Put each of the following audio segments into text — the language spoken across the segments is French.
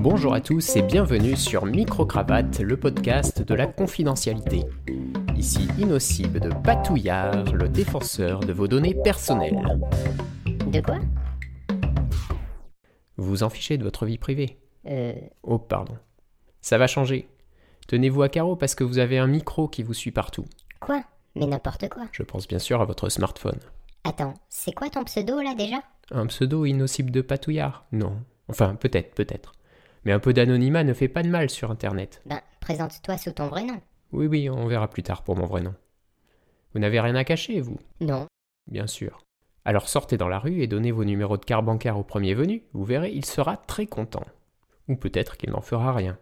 Bonjour à tous et bienvenue sur Microcravate, le podcast de la confidentialité. Ici Innocible de Patouillard, le défenseur de vos données personnelles. De quoi? Vous vous en fichez de votre vie privée? Euh. Oh, pardon. Ça va changer. Tenez-vous à carreau parce que vous avez un micro qui vous suit partout. Quoi? Mais n'importe quoi. Je pense bien sûr à votre smartphone. Attends, c'est quoi ton pseudo là déjà? Un pseudo innocible de Patouillard? Non. Enfin, peut-être, peut-être. Mais un peu d'anonymat ne fait pas de mal sur Internet. Ben, présente-toi sous ton vrai nom. Oui, oui, on verra plus tard pour mon vrai nom. Vous n'avez rien à cacher, vous? Non. Bien sûr. Alors sortez dans la rue et donnez vos numéros de carte bancaire au premier venu, vous verrez, il sera très content. Ou peut-être qu'il n'en fera rien.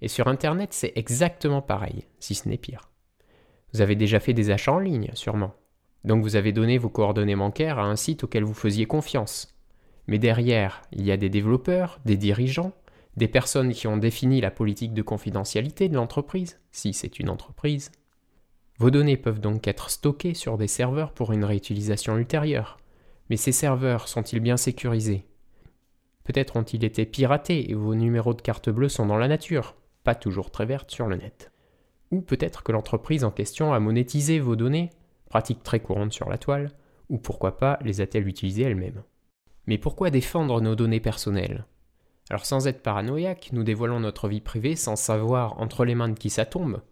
Et sur Internet, c'est exactement pareil, si ce n'est pire. Vous avez déjà fait des achats en ligne, sûrement. Donc vous avez donné vos coordonnées bancaires à un site auquel vous faisiez confiance. Mais derrière, il y a des développeurs, des dirigeants, des personnes qui ont défini la politique de confidentialité de l'entreprise, si c'est une entreprise. Vos données peuvent donc être stockées sur des serveurs pour une réutilisation ultérieure. Mais ces serveurs sont-ils bien sécurisés? Peut-être ont-ils été piratés et vos numéros de carte bleue sont dans la nature, pas toujours très vertes sur le net. Ou peut-être que l'entreprise en question a monétisé vos données, pratique très courante sur la toile, ou pourquoi pas les a-t-elle utilisées elle-même? Mais pourquoi défendre nos données personnelles? Alors sans être paranoïaque, nous dévoilons notre vie privée sans savoir entre les mains de qui ça tombe,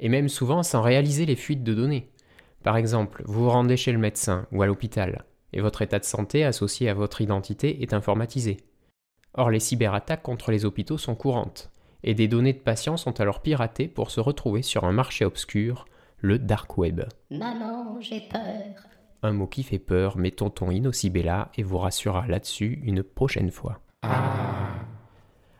et même souvent sans réaliser les fuites de données. Par exemple, vous vous rendez chez le médecin ou à l'hôpital, et votre état de santé associé à votre identité est informatisé. Or, les cyberattaques contre les hôpitaux sont courantes, et des données de patients sont alors piratées pour se retrouver sur un marché obscur, le dark web. Maman, j'ai peur. Un mot qui fait peur, mais tonton là et vous rassurera là-dessus une prochaine fois.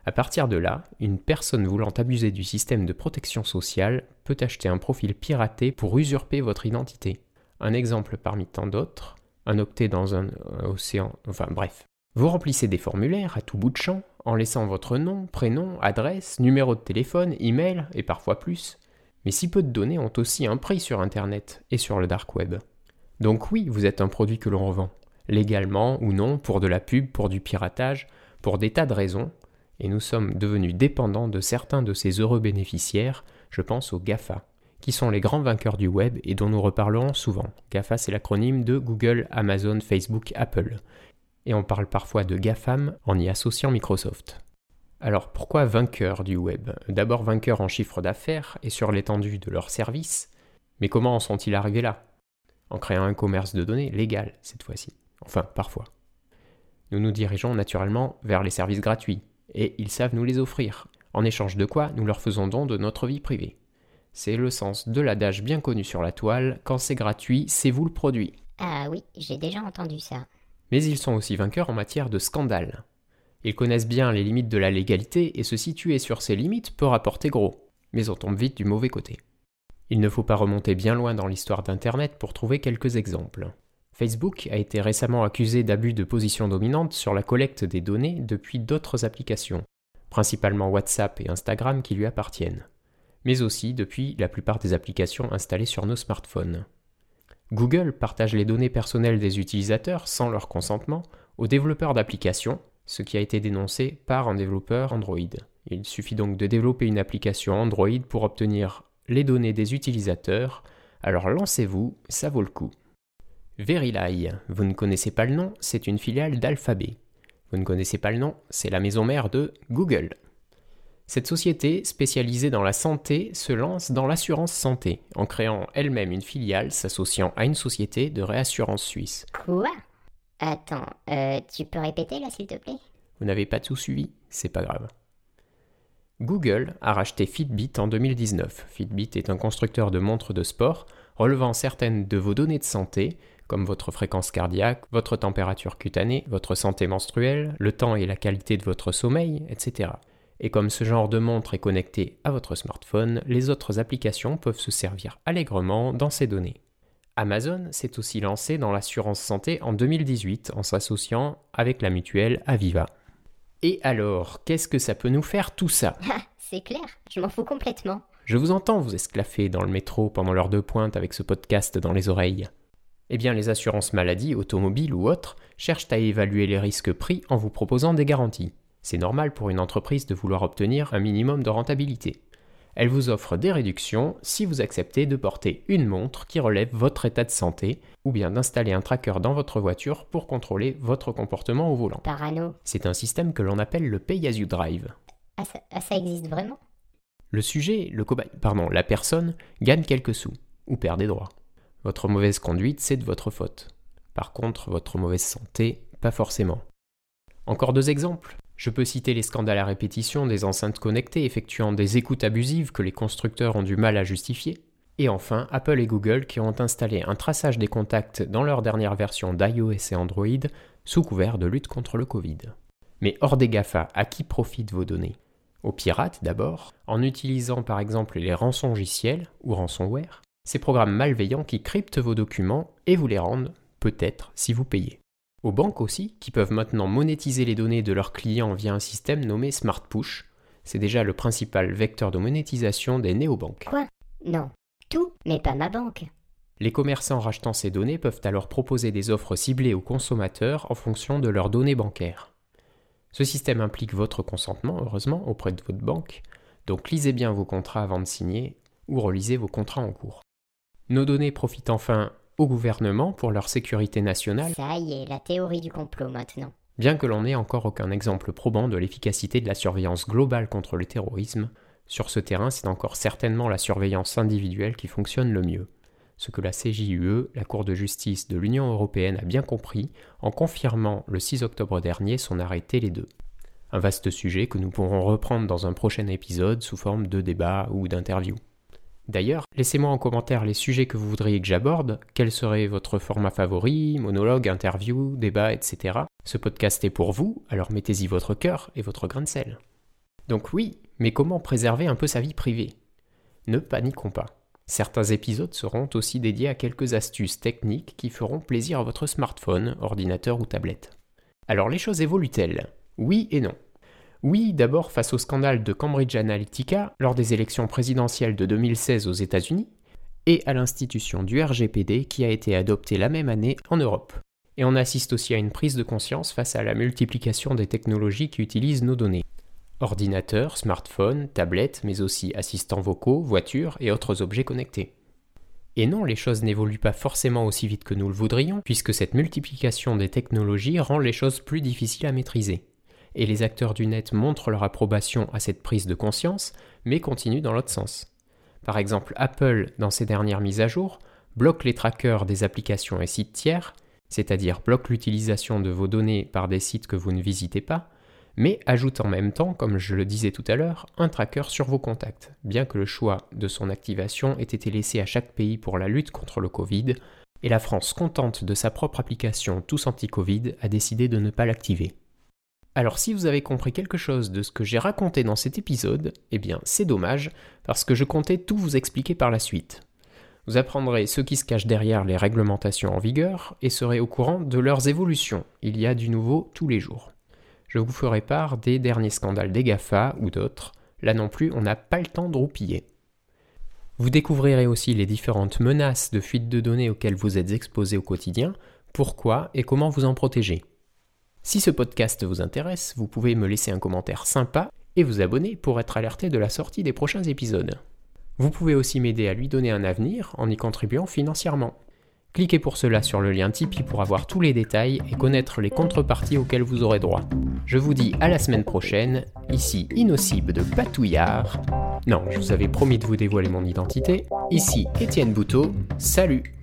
À partir de là, une personne voulant abuser du système de protection sociale peut acheter un profil piraté pour usurper votre identité. Un exemple parmi tant d'autres, un octet dans un euh, océan, enfin bref. Vous remplissez des formulaires à tout bout de champ en laissant votre nom, prénom, adresse, numéro de téléphone, email et parfois plus. Mais si peu de données ont aussi un prix sur Internet et sur le dark web. Donc oui, vous êtes un produit que l'on revend, légalement ou non, pour de la pub, pour du piratage, pour des tas de raisons, et nous sommes devenus dépendants de certains de ces heureux bénéficiaires, je pense aux GAFA, qui sont les grands vainqueurs du web et dont nous reparlerons souvent. GAFA, c'est l'acronyme de Google, Amazon, Facebook, Apple. Et on parle parfois de GAFAM en y associant Microsoft. Alors pourquoi vainqueurs du web? D'abord vainqueurs en chiffre d'affaires et sur l'étendue de leurs services, mais comment en sont-ils arrivés là? En créant un commerce de données légal cette fois-ci. Enfin, parfois. Nous nous dirigeons naturellement vers les services gratuits, et ils savent nous les offrir, en échange de quoi nous leur faisons don de notre vie privée. C'est le sens de l'adage bien connu sur la toile, quand c'est gratuit, c'est vous le produit. Ah oui, j'ai déjà entendu ça. Mais ils sont aussi vainqueurs en matière de scandale. Ils connaissent bien les limites de la légalité et se situer sur ces limites peut rapporter gros, mais on tombe vite du mauvais côté. Il ne faut pas remonter bien loin dans l'histoire d'Internet pour trouver quelques exemples. Facebook a été récemment accusé d'abus de position dominante sur la collecte des données depuis d'autres applications, principalement WhatsApp et Instagram qui lui appartiennent, mais aussi depuis la plupart des applications installées sur nos smartphones. Google partage les données personnelles des utilisateurs sans leur consentement aux développeurs d'applications, ce qui a été dénoncé par un développeur Android. Il suffit donc de développer une application Android pour obtenir les données des utilisateurs, alors lancez-vous, ça vaut le coup. Verilai, vous ne connaissez pas le nom, c'est une filiale d'Alphabet. Vous ne connaissez pas le nom, c'est la maison mère de Google. Cette société, spécialisée dans la santé, se lance dans l'assurance santé, en créant elle-même une filiale s'associant à une société de réassurance suisse. Quoi? Attends, euh, tu peux répéter là s'il te plaît? Vous n'avez pas tout suivi? C'est pas grave. Google a racheté Fitbit en 2019. Fitbit est un constructeur de montres de sport relevant certaines de vos données de santé, comme votre fréquence cardiaque, votre température cutanée, votre santé menstruelle, le temps et la qualité de votre sommeil, etc. Et comme ce genre de montre est connecté à votre smartphone, les autres applications peuvent se servir allègrement dans ces données. Amazon s'est aussi lancé dans l'assurance santé en 2018 en s'associant avec la mutuelle Aviva. Et alors, qu'est-ce que ça peut nous faire tout ça? Ah, c'est clair, je m'en fous complètement. Je vous entends vous esclaffer dans le métro pendant l'heure de pointe avec ce podcast dans les oreilles. Eh bien, les assurances maladie, automobiles ou autres, cherchent à évaluer les risques pris en vous proposant des garanties. C'est normal pour une entreprise de vouloir obtenir un minimum de rentabilité. Elle vous offre des réductions si vous acceptez de porter une montre qui relève votre état de santé ou bien d'installer un tracker dans votre voiture pour contrôler votre comportement au volant. Parano. C'est un système que l'on appelle le Pay as you drive. Ah ça, ah, ça existe vraiment? Le sujet, le cobaye, pardon, la personne gagne quelques sous ou perd des droits. Votre mauvaise conduite, c'est de votre faute. Par contre, votre mauvaise santé, pas forcément. Encore deux exemples. Je peux citer les scandales à répétition des enceintes connectées effectuant des écoutes abusives que les constructeurs ont du mal à justifier. Et enfin, Apple et Google qui ont installé un traçage des contacts dans leur dernière version d'iOS et Android sous couvert de lutte contre le Covid. Mais hors des GAFA, à qui profitent vos données? Aux pirates d'abord, en utilisant par exemple les rançongiciels ou ransomware, ces programmes malveillants qui cryptent vos documents et vous les rendent, peut-être, si vous payez. Aux banques aussi, qui peuvent maintenant monétiser les données de leurs clients via un système nommé Smart Push. C'est déjà le principal vecteur de monétisation des néobanques. Quoi? Non. Tout, mais pas ma banque. Les commerçants rachetant ces données peuvent alors proposer des offres ciblées aux consommateurs en fonction de leurs données bancaires. Ce système implique votre consentement, heureusement, auprès de votre banque, donc lisez bien vos contrats avant de signer ou relisez vos contrats en cours. Nos données profitent enfin au gouvernement pour leur sécurité nationale, Ça y est, la théorie du complot maintenant. bien que l'on n'ait encore aucun exemple probant de l'efficacité de la surveillance globale contre le terrorisme. Sur ce terrain, c'est encore certainement la surveillance individuelle qui fonctionne le mieux. Ce que la CJUE, la Cour de justice de l'Union européenne, a bien compris en confirmant le 6 octobre dernier son arrêt Télé 2. Un vaste sujet que nous pourrons reprendre dans un prochain épisode sous forme de débat ou d'interview. D'ailleurs, laissez-moi en commentaire les sujets que vous voudriez que j'aborde, quel serait votre format favori, monologue, interview, débat, etc. Ce podcast est pour vous, alors mettez-y votre cœur et votre grain de sel. Donc oui, mais comment préserver un peu sa vie privée? Ne paniquons pas. Certains épisodes seront aussi dédiés à quelques astuces techniques qui feront plaisir à votre smartphone, ordinateur ou tablette. Alors les choses évoluent-elles? Oui et non. Oui, d'abord face au scandale de Cambridge Analytica lors des élections présidentielles de 2016 aux États-Unis, et à l'institution du RGPD qui a été adoptée la même année en Europe. Et on assiste aussi à une prise de conscience face à la multiplication des technologies qui utilisent nos données. Ordinateurs, smartphones, tablettes, mais aussi assistants vocaux, voitures et autres objets connectés. Et non, les choses n'évoluent pas forcément aussi vite que nous le voudrions, puisque cette multiplication des technologies rend les choses plus difficiles à maîtriser. Et les acteurs du net montrent leur approbation à cette prise de conscience, mais continuent dans l'autre sens. Par exemple, Apple, dans ses dernières mises à jour, bloque les trackers des applications et sites tiers, c'est-à-dire bloque l'utilisation de vos données par des sites que vous ne visitez pas, mais ajoute en même temps, comme je le disais tout à l'heure, un tracker sur vos contacts, bien que le choix de son activation ait été laissé à chaque pays pour la lutte contre le Covid, et la France, contente de sa propre application Tous Anti-Covid, a décidé de ne pas l'activer. Alors si vous avez compris quelque chose de ce que j'ai raconté dans cet épisode, eh bien c'est dommage, parce que je comptais tout vous expliquer par la suite. Vous apprendrez ce qui se cache derrière les réglementations en vigueur et serez au courant de leurs évolutions. Il y a du nouveau tous les jours. Je vous ferai part des derniers scandales des GAFA ou d'autres. Là non plus, on n'a pas le temps de roupiller. Vous découvrirez aussi les différentes menaces de fuite de données auxquelles vous êtes exposé au quotidien, pourquoi et comment vous en protéger. Si ce podcast vous intéresse, vous pouvez me laisser un commentaire sympa et vous abonner pour être alerté de la sortie des prochains épisodes. Vous pouvez aussi m'aider à lui donner un avenir en y contribuant financièrement. Cliquez pour cela sur le lien Tipeee pour avoir tous les détails et connaître les contreparties auxquelles vous aurez droit. Je vous dis à la semaine prochaine, ici Innocible de Patouillard. Non, je vous avais promis de vous dévoiler mon identité. Ici Étienne Bouteau, salut